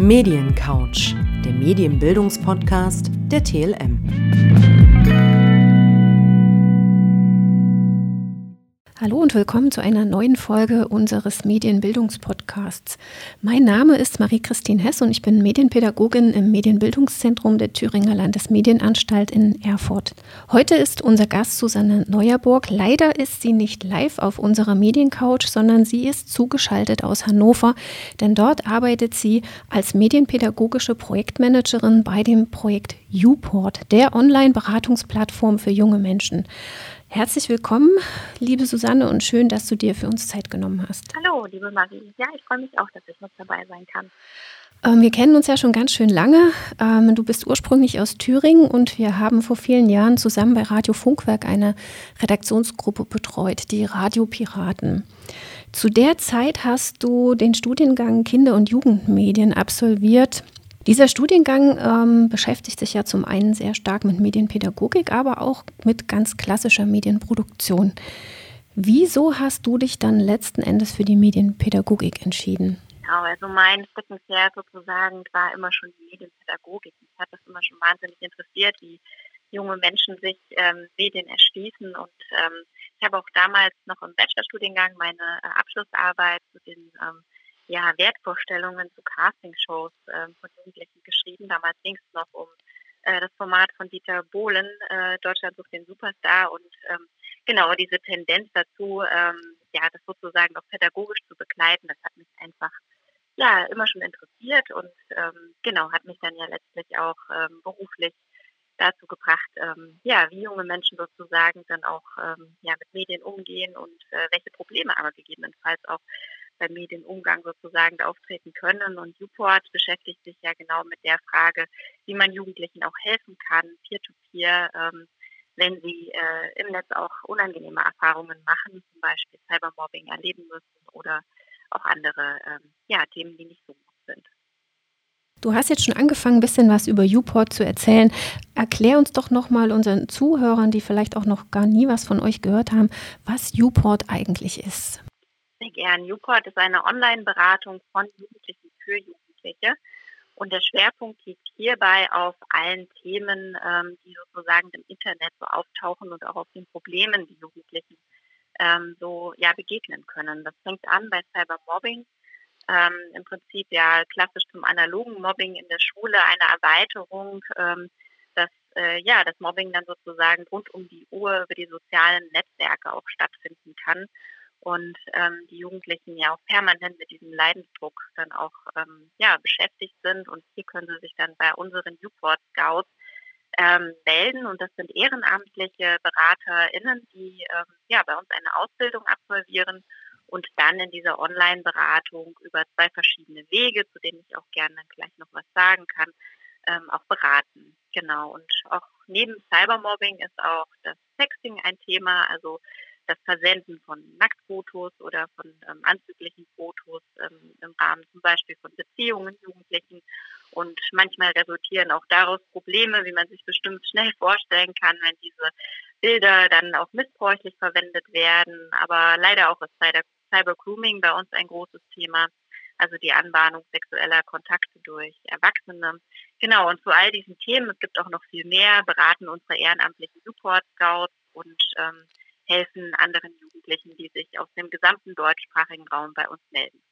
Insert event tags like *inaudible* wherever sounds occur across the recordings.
Mediencouch, der Medienbildungspodcast der TLM. Hallo und willkommen zu einer neuen Folge unseres Medienbildungspodcasts. Mein Name ist Marie-Christine Hess und ich bin Medienpädagogin im Medienbildungszentrum der Thüringer Landesmedienanstalt in Erfurt. Heute ist unser Gast Susanne Neuerburg. Leider ist sie nicht live auf unserer Mediencouch, sondern sie ist zugeschaltet aus Hannover, denn dort arbeitet sie als medienpädagogische Projektmanagerin bei dem Projekt UPort, der Online-Beratungsplattform für junge Menschen. Herzlich willkommen, liebe Susanne, und schön, dass du dir für uns Zeit genommen hast. Hallo, liebe Marie. Ja, ich freue mich auch, dass ich noch dabei sein kann. Ähm, wir kennen uns ja schon ganz schön lange. Ähm, du bist ursprünglich aus Thüringen und wir haben vor vielen Jahren zusammen bei Radio Funkwerk eine Redaktionsgruppe betreut, die Radiopiraten. Zu der Zeit hast du den Studiengang Kinder- und Jugendmedien absolviert dieser Studiengang ähm, beschäftigt sich ja zum einen sehr stark mit Medienpädagogik, aber auch mit ganz klassischer Medienproduktion. Wieso hast du dich dann letzten Endes für die Medienpädagogik entschieden? Genau, also mein Steckenpferd sozusagen war immer schon die Medienpädagogik. Mich hat das immer schon wahnsinnig interessiert, wie junge Menschen sich ähm, Medien erschließen. Und ähm, ich habe auch damals noch im Bachelorstudiengang meine äh, Abschlussarbeit zu den ähm, ja, Wertvorstellungen zu Castingshows äh, von Jugendlichen geschrieben. Damals ging es noch um äh, das Format von Dieter Bohlen, äh, Deutschland sucht den Superstar und ähm, genau diese Tendenz dazu, ähm, ja, das sozusagen auch pädagogisch zu begleiten, das hat mich einfach ja immer schon interessiert und ähm, genau hat mich dann ja letztlich auch ähm, beruflich dazu gebracht, ähm, ja, wie junge Menschen sozusagen dann auch ähm, ja, mit Medien umgehen und äh, welche Probleme aber gegebenenfalls auch beim Medienumgang sozusagen auftreten können. Und Uport beschäftigt sich ja genau mit der Frage, wie man Jugendlichen auch helfen kann, peer-to-peer, -peer, ähm, wenn sie äh, im Netz auch unangenehme Erfahrungen machen, zum Beispiel Cybermobbing erleben müssen oder auch andere ähm, ja, Themen, die nicht so gut sind. Du hast jetzt schon angefangen, ein bisschen was über Uport zu erzählen. Erklär uns doch nochmal unseren Zuhörern, die vielleicht auch noch gar nie was von euch gehört haben, was Uport eigentlich ist. Sehr gern. Newport ist eine Online-Beratung von Jugendlichen für Jugendliche. Und der Schwerpunkt liegt hierbei auf allen Themen, ähm, die sozusagen im Internet so auftauchen und auch auf den Problemen, die Jugendlichen ähm, so ja begegnen können. Das fängt an bei Cybermobbing, ähm, im Prinzip ja klassisch zum analogen Mobbing in der Schule eine Erweiterung, ähm, dass äh, ja das Mobbing dann sozusagen rund um die Uhr über die sozialen Netzwerke auch stattfinden kann und ähm, die Jugendlichen ja auch permanent mit diesem Leidensdruck dann auch ähm, ja, beschäftigt sind. Und hier können sie sich dann bei unseren Newport Scouts ähm, melden. Und das sind ehrenamtliche BeraterInnen, die ähm, ja, bei uns eine Ausbildung absolvieren und dann in dieser Online-Beratung über zwei verschiedene Wege, zu denen ich auch gerne gleich noch was sagen kann, ähm, auch beraten. Genau. Und auch neben Cybermobbing ist auch das Sexting ein Thema. Also das Versenden von Nacktfotos oder von ähm, anzüglichen Fotos ähm, im Rahmen zum Beispiel von Beziehungen, Jugendlichen. Und manchmal resultieren auch daraus Probleme, wie man sich bestimmt schnell vorstellen kann, wenn diese Bilder dann auch missbräuchlich verwendet werden. Aber leider auch ist Cyber Grooming bei uns ein großes Thema. Also die Anbahnung sexueller Kontakte durch Erwachsene. Genau, und zu all diesen Themen, es gibt auch noch viel mehr, beraten unsere ehrenamtlichen Support Scouts und ähm, helfen anderen Jugendlichen, die sich aus dem gesamten deutschsprachigen Raum bei uns melden.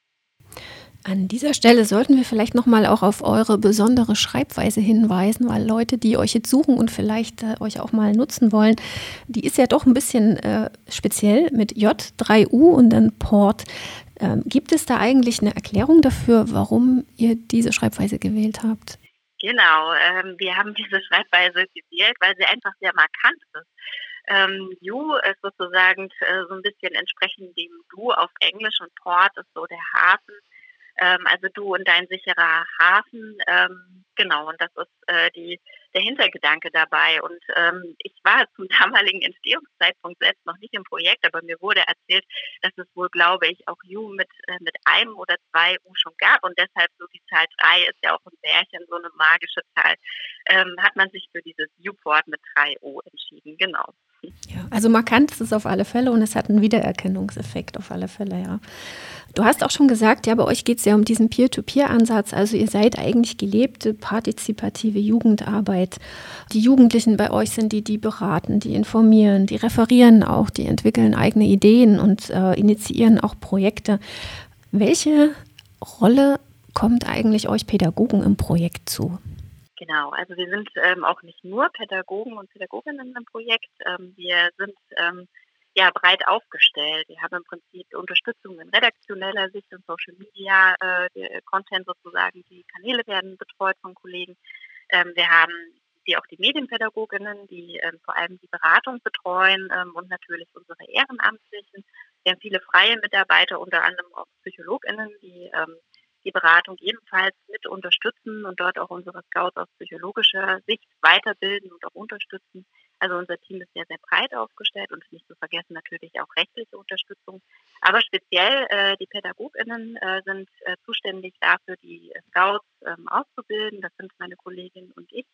An dieser Stelle sollten wir vielleicht nochmal auch auf eure besondere Schreibweise hinweisen, weil Leute, die euch jetzt suchen und vielleicht äh, euch auch mal nutzen wollen, die ist ja doch ein bisschen äh, speziell mit J3U und dann Port. Ähm, gibt es da eigentlich eine Erklärung dafür, warum ihr diese Schreibweise gewählt habt? Genau, ähm, wir haben diese Schreibweise gewählt, weil sie einfach sehr markant ist. Ähm, you ist sozusagen äh, so ein bisschen entsprechend dem Du auf Englisch und Port ist so der Hafen. Ähm, also du und dein sicherer Hafen. Ähm, genau, und das ist äh, die, der Hintergedanke dabei. Und ähm, ich war *laughs* zum damaligen Entstehungszeitpunkt selbst noch nicht im Projekt, aber mir wurde erzählt, dass es wohl, glaube ich, auch You mit, äh, mit einem oder zwei U schon gab. Und deshalb so die Zahl drei ist ja auch ein Märchen, so eine magische Zahl. Ähm, hat man sich für dieses U-Port mit drei U entschieden, genau. Ja, also markant ist es auf alle Fälle und es hat einen Wiedererkennungseffekt auf alle Fälle, ja. Du hast auch schon gesagt, ja, bei euch geht es ja um diesen Peer-to-Peer-Ansatz. Also ihr seid eigentlich gelebte, partizipative Jugendarbeit. Die Jugendlichen bei euch sind die, die beraten, die informieren, die referieren auch, die entwickeln eigene Ideen und äh, initiieren auch Projekte. Welche Rolle kommt eigentlich euch Pädagogen im Projekt zu? Genau, also wir sind ähm, auch nicht nur Pädagogen und Pädagoginnen im Projekt. Ähm, wir sind ähm, ja breit aufgestellt. Wir haben im Prinzip Unterstützung in redaktioneller Sicht und Social Media, äh, Content sozusagen, die Kanäle werden betreut von Kollegen. Ähm, wir haben die auch die Medienpädagoginnen, die ähm, vor allem die Beratung betreuen ähm, und natürlich unsere Ehrenamtlichen. Wir haben viele freie Mitarbeiter, unter anderem auch PsychologInnen, die ähm, die Beratung ebenfalls mit unterstützen und dort auch unsere Scouts aus psychologischer Sicht weiterbilden und auch unterstützen. Also unser Team ist sehr, sehr breit aufgestellt und nicht zu vergessen natürlich auch rechtliche Unterstützung. Aber speziell äh, die PädagogInnen äh, sind äh, zuständig dafür, die Scouts ähm, auszubilden. Das sind meine Kollegin und ich.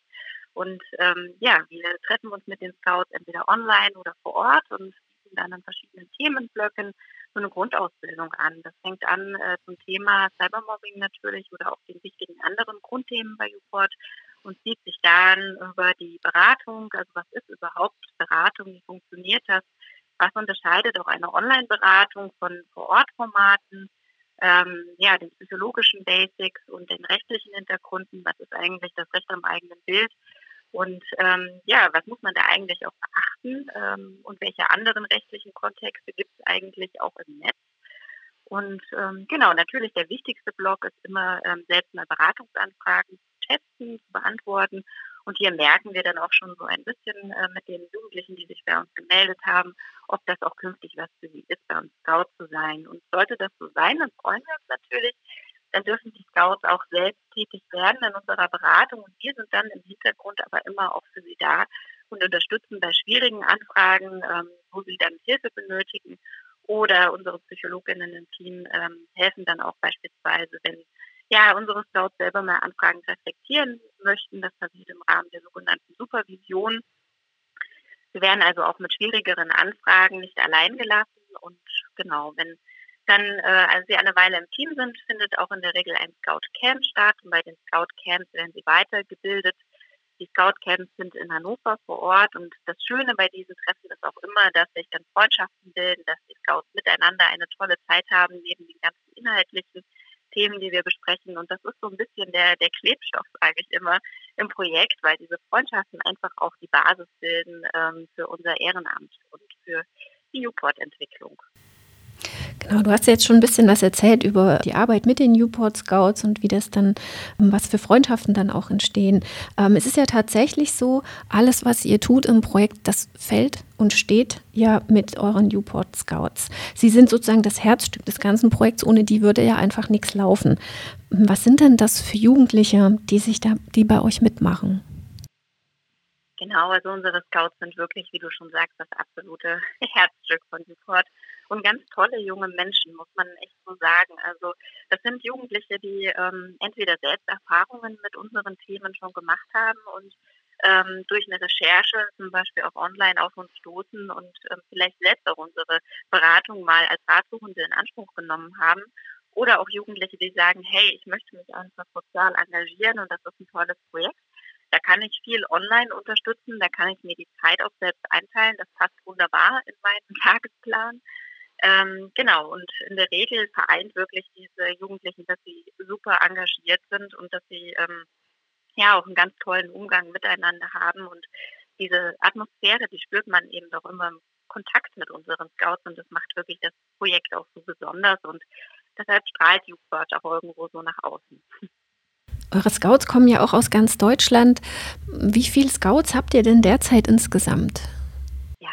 Und ähm, ja, wir treffen uns mit den Scouts entweder online oder vor Ort und bieten dann an verschiedenen Themenblöcken so eine Grundausbildung an. Das fängt an äh, zum Thema Cybermobbing natürlich oder auch den wichtigen anderen Grundthemen bei UPort und zieht sich dann über die Beratung, also was ist überhaupt Beratung, wie funktioniert das, was unterscheidet auch eine Online-Beratung von Vor-Ort-Formaten, ähm, ja, den psychologischen Basics und den rechtlichen Hintergründen, was ist eigentlich das Recht am eigenen Bild und ähm, ja, was muss man da eigentlich auch beachten ähm, und welche anderen rechtlichen Kontexte gibt es eigentlich auch im Netz? Und ähm, genau, natürlich der wichtigste Block ist immer ähm, selbst mal Beratungsanfragen zu testen, zu beantworten. Und hier merken wir dann auch schon so ein bisschen äh, mit den Jugendlichen, die sich bei uns gemeldet haben, ob das auch künftig was für sie ist, bei uns Scout zu sein. Und sollte das so sein, dann freuen wir uns natürlich, dann dürfen die Scouts auch selbst tätig werden in unserer Beratung und wir sind dann im Hintergrund aber immer auch für sie da und unterstützen bei schwierigen Anfragen, ähm, wo sie dann Hilfe benötigen oder unsere Psychologinnen im Team ähm, helfen dann auch beispielsweise, wenn ja unsere Scouts selber mal Anfragen reflektieren möchten. Das passiert im Rahmen der sogenannten Supervision. Wir werden also auch mit schwierigeren Anfragen nicht allein gelassen und genau, wenn dann, äh, als sie eine Weile im Team sind, findet auch in der Regel ein Scout Camp statt. Und bei den Scout Camps werden sie weitergebildet. Die Scout Camps sind in Hannover vor Ort. Und das Schöne bei diesen Treffen ist auch immer, dass sich dann Freundschaften bilden, dass die Scouts miteinander eine tolle Zeit haben, neben den ganzen inhaltlichen Themen, die wir besprechen. Und das ist so ein bisschen der, der Klebstoff, sage ich immer, im Projekt, weil diese Freundschaften einfach auch die Basis bilden ähm, für unser Ehrenamt und für die Newport-Entwicklung. Genau, du hast jetzt schon ein bisschen was erzählt über die Arbeit mit den Newport Scouts und wie das dann, was für Freundschaften dann auch entstehen. Ähm, es ist ja tatsächlich so, alles, was ihr tut im Projekt, das fällt und steht ja mit euren Newport Scouts. Sie sind sozusagen das Herzstück des ganzen Projekts, ohne die würde ja einfach nichts laufen. Was sind denn das für Jugendliche, die sich da, die bei euch mitmachen? Genau, also unsere Scouts sind wirklich, wie du schon sagst, das absolute *laughs* Herzstück von Newport und ganz tolle junge Menschen, muss man echt so sagen. Also das sind Jugendliche, die ähm, entweder selbst Erfahrungen mit unseren Themen schon gemacht haben und ähm, durch eine Recherche zum Beispiel auch online auf uns stoßen und ähm, vielleicht selbst auch unsere Beratung mal als Ratsuchende in Anspruch genommen haben. Oder auch Jugendliche, die sagen, hey, ich möchte mich einfach sozial engagieren und das ist ein tolles Projekt. Da kann ich viel online unterstützen, da kann ich mir die Zeit auch selbst einteilen. Das passt wunderbar in meinen *laughs* Tagesplan. Ähm, genau, und in der Regel vereint wirklich diese Jugendlichen, dass sie super engagiert sind und dass sie ähm, ja auch einen ganz tollen Umgang miteinander haben. Und diese Atmosphäre, die spürt man eben doch immer im Kontakt mit unseren Scouts und das macht wirklich das Projekt auch so besonders und deshalb strahlt Jugendwort auch irgendwo so nach außen. Eure Scouts kommen ja auch aus ganz Deutschland. Wie viele Scouts habt ihr denn derzeit insgesamt?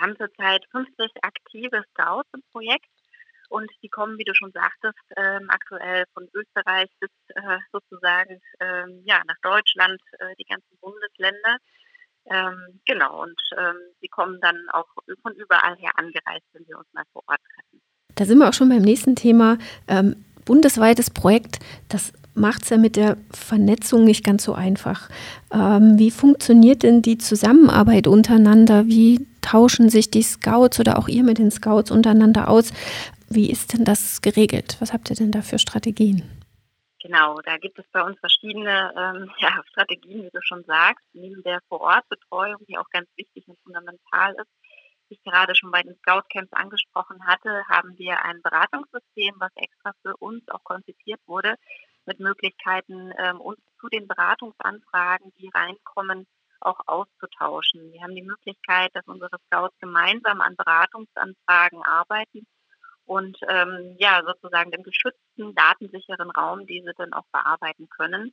Wir haben zurzeit 50 aktive Scouts im Projekt und die kommen, wie du schon sagtest, ähm, aktuell von Österreich bis äh, sozusagen ähm, ja, nach Deutschland, äh, die ganzen Bundesländer. Ähm, genau, und ähm, sie kommen dann auch von überall her angereist, wenn wir uns mal vor Ort treffen. Da sind wir auch schon beim nächsten Thema. Ähm, bundesweites Projekt, das macht es ja mit der Vernetzung nicht ganz so einfach. Ähm, wie funktioniert denn die Zusammenarbeit untereinander? Wie tauschen sich die Scouts oder auch ihr mit den Scouts untereinander aus? Wie ist denn das geregelt? Was habt ihr denn da für Strategien? Genau, da gibt es bei uns verschiedene ähm, ja, Strategien, wie du schon sagst, neben der Vorortbetreuung, die auch ganz wichtig und fundamental ist. Wie ich gerade schon bei den Scoutcamps angesprochen hatte, haben wir ein Beratungssystem, was extra für uns auch konzipiert wurde, mit Möglichkeiten, ähm, uns zu den Beratungsanfragen, die reinkommen, auch auszutauschen. Wir haben die Möglichkeit, dass unsere Scouts gemeinsam an Beratungsanfragen arbeiten und ähm, ja sozusagen im geschützten, datensicheren Raum diese dann auch bearbeiten können.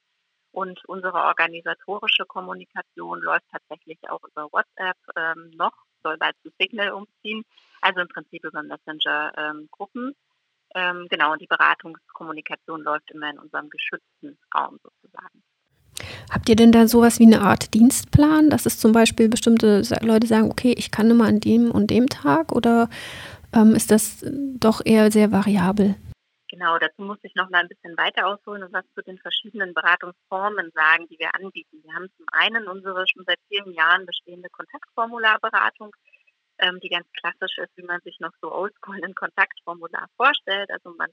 Und unsere organisatorische Kommunikation läuft tatsächlich auch über WhatsApp ähm, noch, soll bald zu Signal umziehen, also im Prinzip über Messenger-Gruppen. Ähm, ähm, genau, und die Beratungskommunikation läuft immer in unserem geschützten Raum sozusagen. Habt ihr denn da sowas wie eine Art Dienstplan, dass es zum Beispiel bestimmte Leute sagen, okay, ich kann immer an dem und dem Tag oder ähm, ist das doch eher sehr variabel? Genau, dazu muss ich noch mal ein bisschen weiter ausholen und was zu den verschiedenen Beratungsformen sagen, die wir anbieten. Wir haben zum einen unsere schon seit vielen Jahren bestehende Kontaktformularberatung, ähm, die ganz klassisch ist, wie man sich noch so oldschool ein Kontaktformular vorstellt. Also man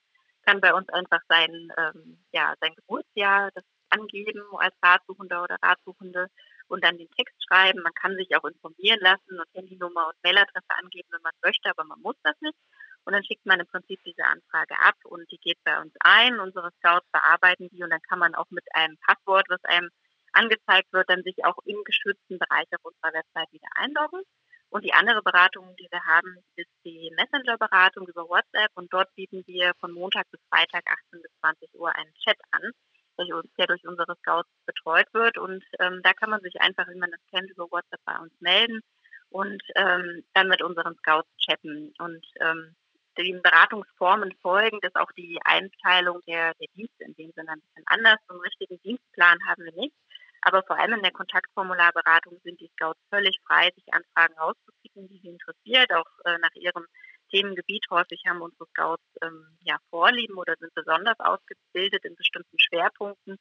kann bei uns einfach sein, ähm, ja, sein Geburtsjahr, das angeben als Ratsuchender oder Ratsuchende und dann den Text schreiben. Man kann sich auch informieren lassen und Handynummer und Mailadresse angeben, wenn man möchte, aber man muss das nicht. Und dann schickt man im Prinzip diese Anfrage ab und die geht bei uns ein. Unsere Scouts bearbeiten die und dann kann man auch mit einem Passwort, was einem angezeigt wird, dann sich auch im geschützten Bereich auf unserer Website wieder einloggen. Und die andere Beratung, die wir haben, ist die Messenger-Beratung über WhatsApp und dort bieten wir von Montag bis Freitag 18 bis 20 Uhr einen Chat an der durch unsere Scouts betreut wird. Und ähm, da kann man sich einfach, wie man das kennt, über WhatsApp bei uns melden und ähm, dann mit unseren Scouts chatten. Und ähm, den Beratungsformen folgend ist auch die Einteilung der, der Dienste in dem Sinne ein bisschen anders. So einen richtigen Dienstplan haben wir nicht. Aber vor allem in der Kontaktformularberatung sind die Scouts völlig frei, sich Anfragen rauszupicken, die sie interessiert, auch äh, nach ihrem Themengebiet. Häufig haben unsere Scouts ähm, ja, Vorlieben oder sind besonders ausgebildet in bestimmten Schwerpunkten.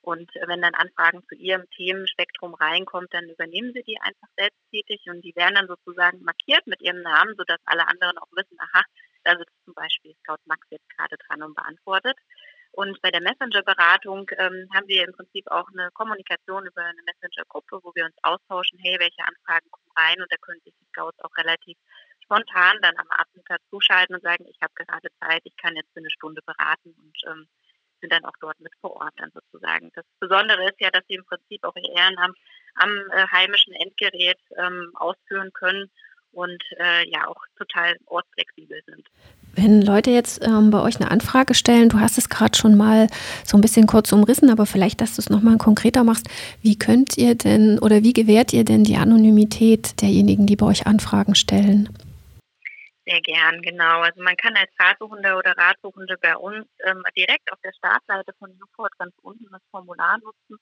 Und äh, wenn dann Anfragen zu ihrem Themenspektrum reinkommt, dann übernehmen sie die einfach selbsttätig und die werden dann sozusagen markiert mit ihrem Namen, sodass alle anderen auch wissen, aha, da sitzt zum Beispiel Scout Max jetzt gerade dran und beantwortet. Und bei der Messenger-Beratung ähm, haben wir im Prinzip auch eine Kommunikation über eine Messenger-Gruppe, wo wir uns austauschen, hey, welche Anfragen kommen rein und da können sich die Scouts auch relativ spontan dann am Abend zuschalten und sagen, ich habe gerade Zeit, ich kann jetzt für eine Stunde beraten und ähm, sind dann auch dort mit vor Ort dann sozusagen. Das Besondere ist ja, dass sie im Prinzip auch ihr Ehrenamt am äh, heimischen Endgerät ähm, ausführen können und äh, ja auch total ortsflexibel sind. Wenn Leute jetzt ähm, bei euch eine Anfrage stellen, du hast es gerade schon mal so ein bisschen kurz umrissen, aber vielleicht, dass du es nochmal konkreter machst, wie könnt ihr denn oder wie gewährt ihr denn die Anonymität derjenigen, die bei euch Anfragen stellen? Sehr gern, genau. Also man kann als Ratsuchender oder Ratsuchende bei uns ähm, direkt auf der Startseite von Newport ganz unten das Formular nutzen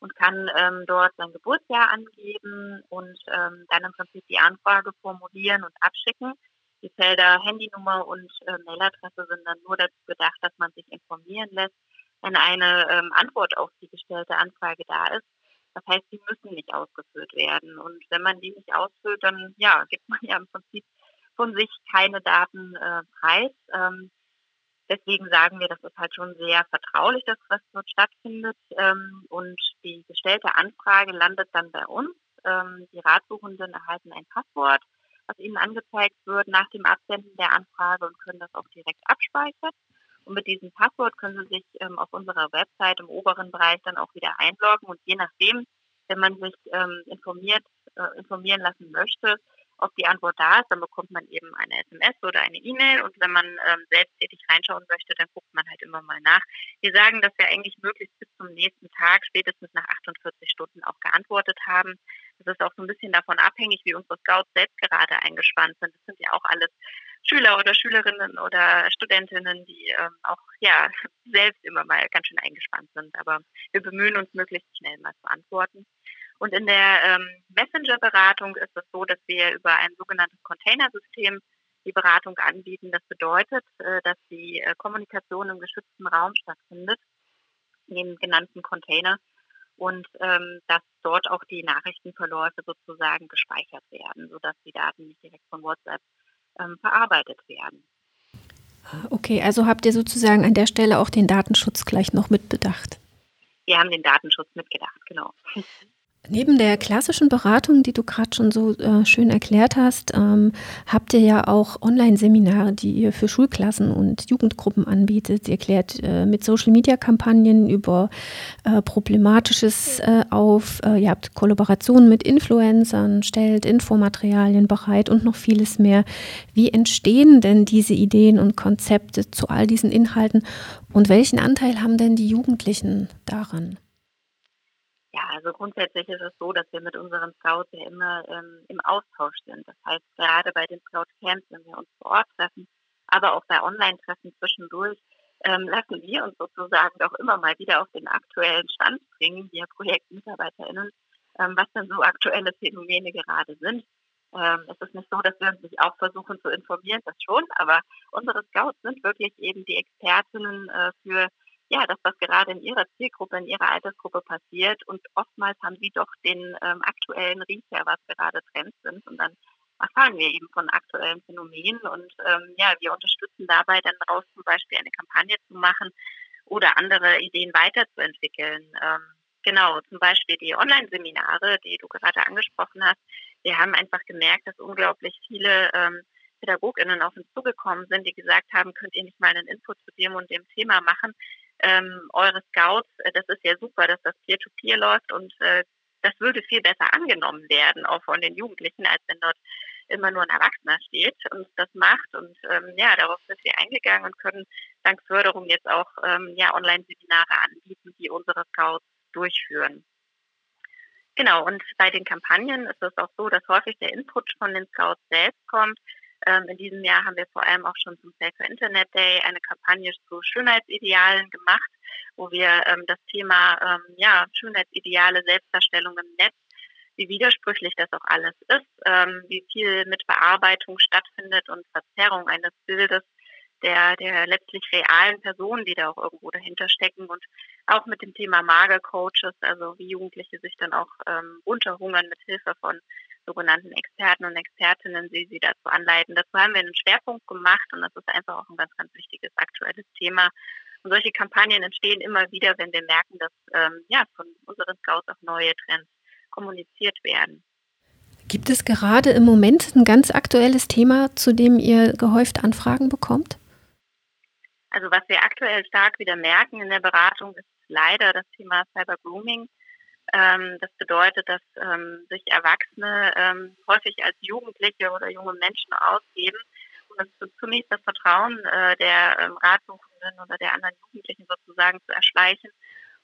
und kann ähm, dort sein Geburtsjahr angeben und ähm, dann im Prinzip die Anfrage formulieren und abschicken. Die Felder Handynummer und äh, Mailadresse sind dann nur dazu gedacht, dass man sich informieren lässt, wenn eine ähm, Antwort auf die gestellte Anfrage da ist. Das heißt, die müssen nicht ausgefüllt werden. Und wenn man die nicht ausfüllt, dann ja, gibt man ja im Prinzip von sich keine Daten äh, preis. Ähm, deswegen sagen wir, das ist halt schon sehr vertraulich, dass was dort stattfindet. Ähm, und die gestellte Anfrage landet dann bei uns. Ähm, die Ratsuchenden erhalten ein Passwort, was ihnen angezeigt wird nach dem Absenden der Anfrage und können das auch direkt abspeichern. Und mit diesem Passwort können Sie sich ähm, auf unserer Website im oberen Bereich dann auch wieder einloggen. Und je nachdem, wenn man sich ähm, informiert, äh, informieren lassen möchte, ob die Antwort da ist, dann bekommt man eben eine SMS oder eine E-Mail und wenn man ähm, selbsttätig reinschauen möchte, dann guckt man halt immer mal nach. Wir sagen, dass wir eigentlich möglichst bis zum nächsten Tag, spätestens nach 48 Stunden auch geantwortet haben. Das ist auch so ein bisschen davon abhängig, wie unsere Scouts selbst gerade eingespannt sind. Das sind ja auch alles Schüler oder Schülerinnen oder Studentinnen, die ähm, auch ja selbst immer mal ganz schön eingespannt sind. Aber wir bemühen uns möglichst schnell mal zu antworten. Und in der ähm, Messenger-Beratung ist es so, dass wir über ein sogenanntes Containersystem die Beratung anbieten. Das bedeutet, äh, dass die äh, Kommunikation im geschützten Raum stattfindet, in dem genannten Container. und ähm, dass dort auch die Nachrichtenverläufe sozusagen gespeichert werden, sodass die Daten nicht direkt von WhatsApp ähm, verarbeitet werden. Okay, also habt ihr sozusagen an der Stelle auch den Datenschutz gleich noch mitbedacht? Wir haben den Datenschutz mitgedacht, genau. Neben der klassischen Beratung, die du gerade schon so äh, schön erklärt hast, ähm, habt ihr ja auch Online-Seminare, die ihr für Schulklassen und Jugendgruppen anbietet. Ihr klärt äh, mit Social-Media-Kampagnen über äh, Problematisches äh, auf. Äh, ihr habt Kollaborationen mit Influencern, stellt Infomaterialien bereit und noch vieles mehr. Wie entstehen denn diese Ideen und Konzepte zu all diesen Inhalten und welchen Anteil haben denn die Jugendlichen daran? Ja, also grundsätzlich ist es so, dass wir mit unseren Scouts ja immer ähm, im Austausch sind. Das heißt, gerade bei den Scout Camps, wenn wir uns vor Ort treffen, aber auch bei Online-Treffen zwischendurch, ähm, lassen wir uns sozusagen doch immer mal wieder auf den aktuellen Stand bringen, wir ProjektmitarbeiterInnen, ähm, was denn so aktuelle Phänomene gerade sind. Ähm, es ist nicht so, dass wir uns nicht auch versuchen zu informieren, das schon, aber unsere Scouts sind wirklich eben die Expertinnen äh, für ja, das, was gerade in ihrer Zielgruppe, in ihrer Altersgruppe passiert. Und oftmals haben sie doch den ähm, aktuellen Riecher, was gerade Trends sind. Und dann erfahren wir eben von aktuellen Phänomenen. Und ähm, ja, wir unterstützen dabei dann daraus zum Beispiel eine Kampagne zu machen oder andere Ideen weiterzuentwickeln. Ähm, genau, zum Beispiel die Online-Seminare, die du gerade angesprochen hast. Wir haben einfach gemerkt, dass unglaublich viele ähm, PädagogInnen auf uns zugekommen sind, die gesagt haben, könnt ihr nicht mal einen Input zu dem und dem Thema machen? Ähm, eure Scouts, äh, das ist ja super, dass das Peer-to-Peer -Peer läuft und äh, das würde viel besser angenommen werden, auch von den Jugendlichen, als wenn dort immer nur ein Erwachsener steht und das macht. Und ähm, ja, darauf sind wir eingegangen und können dank Förderung jetzt auch ähm, ja, Online-Seminare anbieten, die unsere Scouts durchführen. Genau, und bei den Kampagnen ist es auch so, dass häufig der Input von den Scouts selbst kommt. Ähm, in diesem Jahr haben wir vor allem auch schon zum Safer Internet Day eine Kampagne zu Schönheitsidealen gemacht, wo wir ähm, das Thema ähm, ja, Schönheitsideale, Selbstdarstellung im Netz, wie widersprüchlich das auch alles ist, ähm, wie viel mit Bearbeitung stattfindet und Verzerrung eines Bildes der, der letztlich realen Personen, die da auch irgendwo dahinter stecken und auch mit dem Thema Magercoaches, also wie Jugendliche sich dann auch ähm, unterhungern mit Hilfe von sogenannten Experten und Expertinnen, die sie dazu anleiten. Dazu haben wir einen Schwerpunkt gemacht und das ist einfach auch ein ganz, ganz wichtiges aktuelles Thema. Und solche Kampagnen entstehen immer wieder, wenn wir merken, dass ähm, ja, von unseren Scouts auch neue Trends kommuniziert werden. Gibt es gerade im Moment ein ganz aktuelles Thema, zu dem ihr gehäuft Anfragen bekommt? Also was wir aktuell stark wieder merken in der Beratung ist leider das Thema Cyber Grooming. Ähm, das bedeutet, dass ähm, sich Erwachsene ähm, häufig als Jugendliche oder junge Menschen ausgeben, um das zunächst das Vertrauen äh, der ähm, Ratsuchenden oder der anderen Jugendlichen sozusagen zu erschleichen.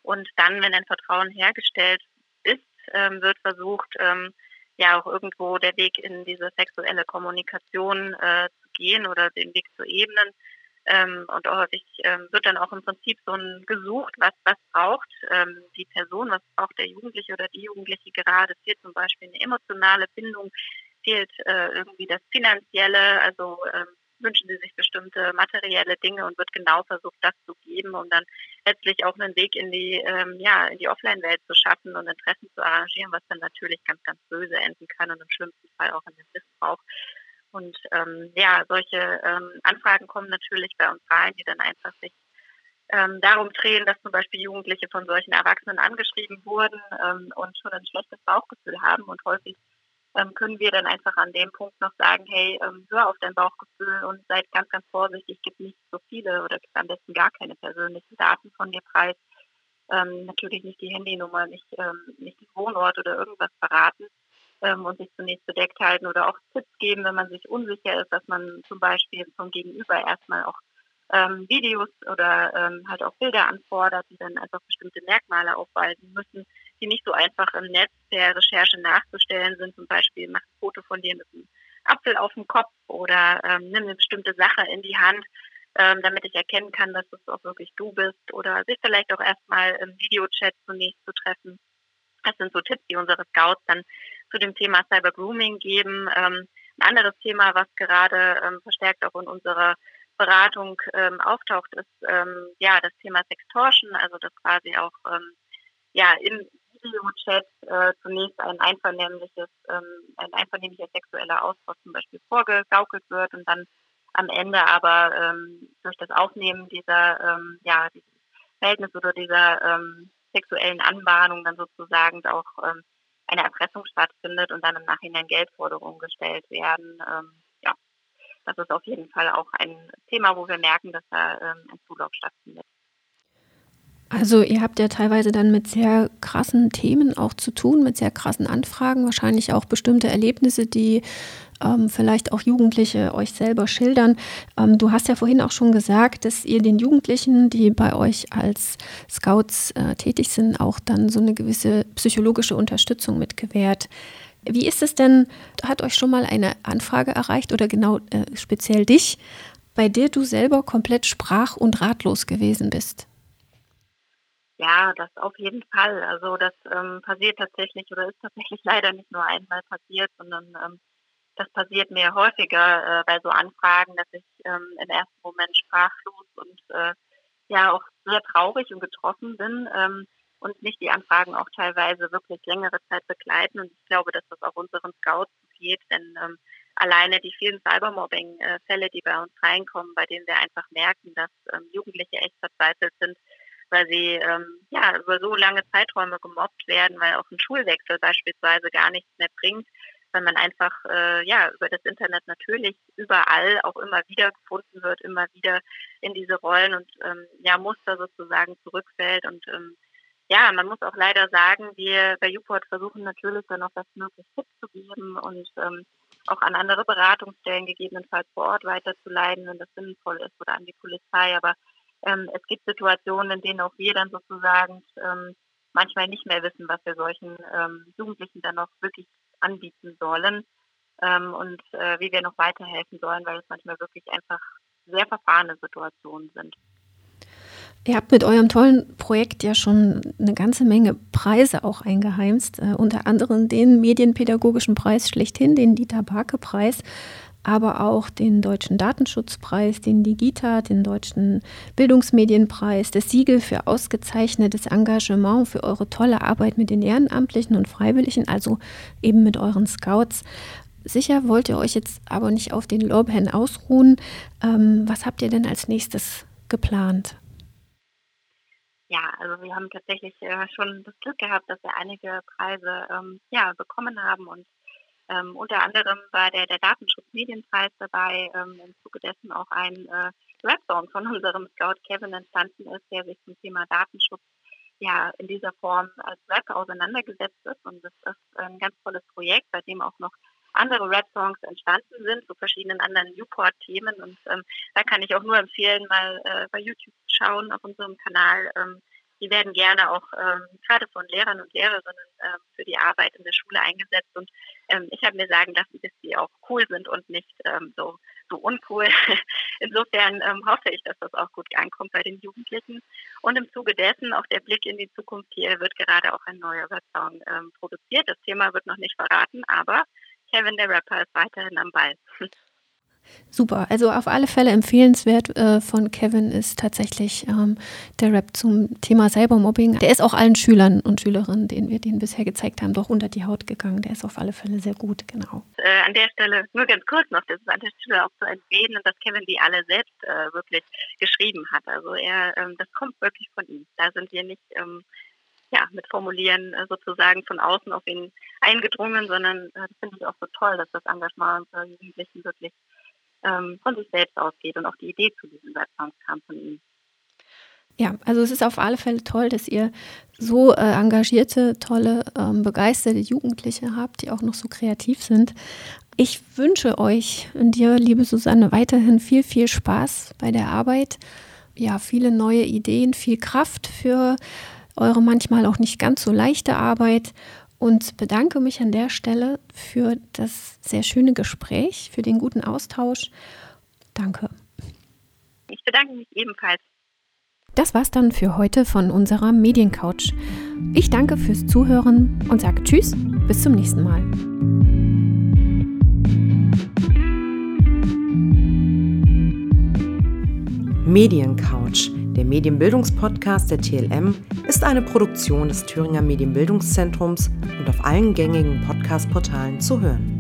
Und dann, wenn ein Vertrauen hergestellt ist, ähm, wird versucht, ähm, ja auch irgendwo der Weg in diese sexuelle Kommunikation äh, zu gehen oder den Weg zu ebnen. Ähm, und häufig ähm, wird dann auch im Prinzip so ein gesucht, was, was braucht ähm, die Person, was braucht der Jugendliche oder die Jugendliche gerade. Es fehlt zum Beispiel eine emotionale Bindung, fehlt äh, irgendwie das Finanzielle, also ähm, wünschen sie sich bestimmte materielle Dinge und wird genau versucht, das zu geben, um dann letztlich auch einen Weg in die, ähm, ja, in die Offline-Welt zu schaffen und Interessen zu arrangieren, was dann natürlich ganz, ganz böse enden kann und im schlimmsten Fall auch in den Missbrauch und ähm, ja, solche ähm, Anfragen kommen natürlich bei uns rein, die dann einfach sich ähm, darum drehen, dass zum Beispiel Jugendliche von solchen Erwachsenen angeschrieben wurden ähm, und schon ein schlechtes Bauchgefühl haben. Und häufig ähm, können wir dann einfach an dem Punkt noch sagen, hey, ähm, hör auf dein Bauchgefühl und seid ganz, ganz vorsichtig, gib nicht so viele oder gib am besten gar keine persönlichen Daten von dir preis. Ähm, natürlich nicht die Handynummer, nicht, ähm, nicht den Wohnort oder irgendwas verraten ähm, und sich zunächst bedeckt halten oder auch Tipps geben, wenn man sich unsicher ist, dass man zum Beispiel vom Gegenüber erstmal auch ähm, Videos oder ähm, halt auch Bilder anfordert, die dann einfach bestimmte Merkmale aufweisen müssen, die nicht so einfach im Netz der Recherche nachzustellen sind. Zum Beispiel mach ein Foto von dir mit einem Apfel auf dem Kopf oder ähm, nimm eine bestimmte Sache in die Hand, ähm, damit ich erkennen kann, dass es auch wirklich du bist oder sich vielleicht auch erstmal im Videochat zunächst zu treffen. Das sind so Tipps, die unsere Scouts dann zu dem Thema Cyber Grooming geben. Ähm, ein anderes Thema, was gerade ähm, verstärkt auch in unserer Beratung ähm, auftaucht, ist ähm, ja das Thema Sextortion, also dass quasi auch ähm, ja im Videochat äh, zunächst ein einvernehmliches, ähm, ein einvernehmlicher sexueller Austausch zum Beispiel vorgegaukelt wird und dann am Ende aber ähm, durch das Aufnehmen dieser, ähm, ja, dieses Verhältnis oder dieser ähm, sexuellen Anbahnung dann sozusagen auch ähm, eine Erpressung stattfindet und dann im Nachhinein Geldforderungen gestellt werden. Ähm, ja, das ist auf jeden Fall auch ein Thema, wo wir merken, dass da ähm, ein Zulauf stattfindet. Also ihr habt ja teilweise dann mit sehr krassen Themen auch zu tun, mit sehr krassen Anfragen, wahrscheinlich auch bestimmte Erlebnisse, die ähm, vielleicht auch Jugendliche euch selber schildern. Ähm, du hast ja vorhin auch schon gesagt, dass ihr den Jugendlichen, die bei euch als Scouts äh, tätig sind, auch dann so eine gewisse psychologische Unterstützung mitgewährt. Wie ist es denn, hat euch schon mal eine Anfrage erreicht oder genau äh, speziell dich, bei der du selber komplett sprach- und ratlos gewesen bist? Ja, das auf jeden Fall. Also das ähm, passiert tatsächlich oder ist tatsächlich *laughs* leider nicht nur einmal passiert, sondern ähm, das passiert mir häufiger äh, bei so Anfragen, dass ich ähm, im ersten Moment sprachlos und äh, ja auch sehr traurig und getroffen bin ähm, und mich die Anfragen auch teilweise wirklich längere Zeit begleiten. Und ich glaube, dass das auch unseren Scouts geht, denn ähm, alleine die vielen Cybermobbing-Fälle, die bei uns reinkommen, bei denen wir einfach merken, dass ähm, Jugendliche echt verzweifelt sind, weil sie ähm, ja über so lange Zeiträume gemobbt werden, weil auch ein Schulwechsel beispielsweise gar nichts mehr bringt, weil man einfach äh, ja über das Internet natürlich überall auch immer wieder gefunden wird, immer wieder in diese Rollen und ähm, ja Muster sozusagen zurückfällt und ähm, ja, man muss auch leider sagen, wir bei Uport versuchen natürlich dann auch das möglichst Tipps zu geben und ähm, auch an andere Beratungsstellen gegebenenfalls vor Ort weiterzuleiten, wenn das sinnvoll ist oder an die Polizei. Aber ähm, es gibt Situationen, in denen auch wir dann sozusagen ähm, manchmal nicht mehr wissen, was wir solchen ähm, Jugendlichen dann noch wirklich anbieten sollen ähm, und äh, wie wir noch weiterhelfen sollen, weil es manchmal wirklich einfach sehr verfahrene Situationen sind. Ihr habt mit eurem tollen Projekt ja schon eine ganze Menge Preise auch eingeheimst, äh, unter anderem den Medienpädagogischen Preis schlechthin, den Dieter Barke Preis aber auch den Deutschen Datenschutzpreis, den Digita, den Deutschen Bildungsmedienpreis, das Siegel für ausgezeichnetes Engagement für eure tolle Arbeit mit den Ehrenamtlichen und Freiwilligen, also eben mit euren Scouts. Sicher wollt ihr euch jetzt aber nicht auf den Lorbeeren ausruhen. Ähm, was habt ihr denn als nächstes geplant? Ja, also wir haben tatsächlich äh, schon das Glück gehabt, dass wir einige Preise ähm, ja, bekommen haben und ähm, unter anderem war der, der Datenschutzmedienpreis dabei, ähm, im Zuge dessen auch ein äh, Rap-Song von unserem Scout Kevin entstanden ist, der sich zum Thema Datenschutz ja in dieser Form als Rap auseinandergesetzt ist. Und das ist ein ganz tolles Projekt, bei dem auch noch andere Rap-Songs entstanden sind zu verschiedenen anderen Newport-Themen. Und ähm, da kann ich auch nur empfehlen, mal äh, bei YouTube zu schauen auf unserem Kanal. Ähm, die werden gerne auch ähm, gerade von Lehrern und Lehrerinnen ähm, für die Arbeit in der Schule eingesetzt. Und ähm, ich habe mir sagen lassen, dass die auch cool sind und nicht ähm, so, so uncool. *laughs* Insofern ähm, hoffe ich, dass das auch gut ankommt bei den Jugendlichen. Und im Zuge dessen auch der Blick in die Zukunft hier wird gerade auch ein neuer Rap-Song ähm, produziert. Das Thema wird noch nicht verraten, aber Kevin der Rapper ist weiterhin am Ball. *laughs* Super, also auf alle Fälle empfehlenswert äh, von Kevin ist tatsächlich ähm, der Rap zum Thema Cybermobbing. Der ist auch allen Schülern und Schülerinnen, denen wir den bisher gezeigt haben, doch unter die Haut gegangen. Der ist auf alle Fälle sehr gut, genau. Äh, an der Stelle nur ganz kurz noch, das ist an der Stelle auch zu erwähnen, dass Kevin die alle selbst äh, wirklich geschrieben hat. Also er, ähm, das kommt wirklich von ihm. Da sind wir nicht ähm, ja, mit Formulieren äh, sozusagen von außen auf ihn eingedrungen, sondern äh, das finde ich auch so toll, dass das Engagement unserer Jugendlichen wirklich ähm, von sich selbst ausgeht und auch die Idee zu diesen Websongs kam von ihm. Ja, also es ist auf alle Fälle toll, dass ihr so äh, engagierte, tolle, ähm, begeisterte Jugendliche habt, die auch noch so kreativ sind. Ich wünsche euch und dir, liebe Susanne, weiterhin viel, viel Spaß bei der Arbeit. Ja, viele neue Ideen, viel Kraft für eure manchmal auch nicht ganz so leichte Arbeit und bedanke mich an der Stelle für das sehr schöne Gespräch, für den guten Austausch. Danke. Ich bedanke mich ebenfalls. Das war's dann für heute von unserer Mediencouch. Ich danke fürs Zuhören und sage Tschüss, bis zum nächsten Mal. Mediencouch, der Medienbildungspodcast der TLM ist eine Produktion des Thüringer Medienbildungszentrums und auf allen gängigen Podcast-Portalen zu hören.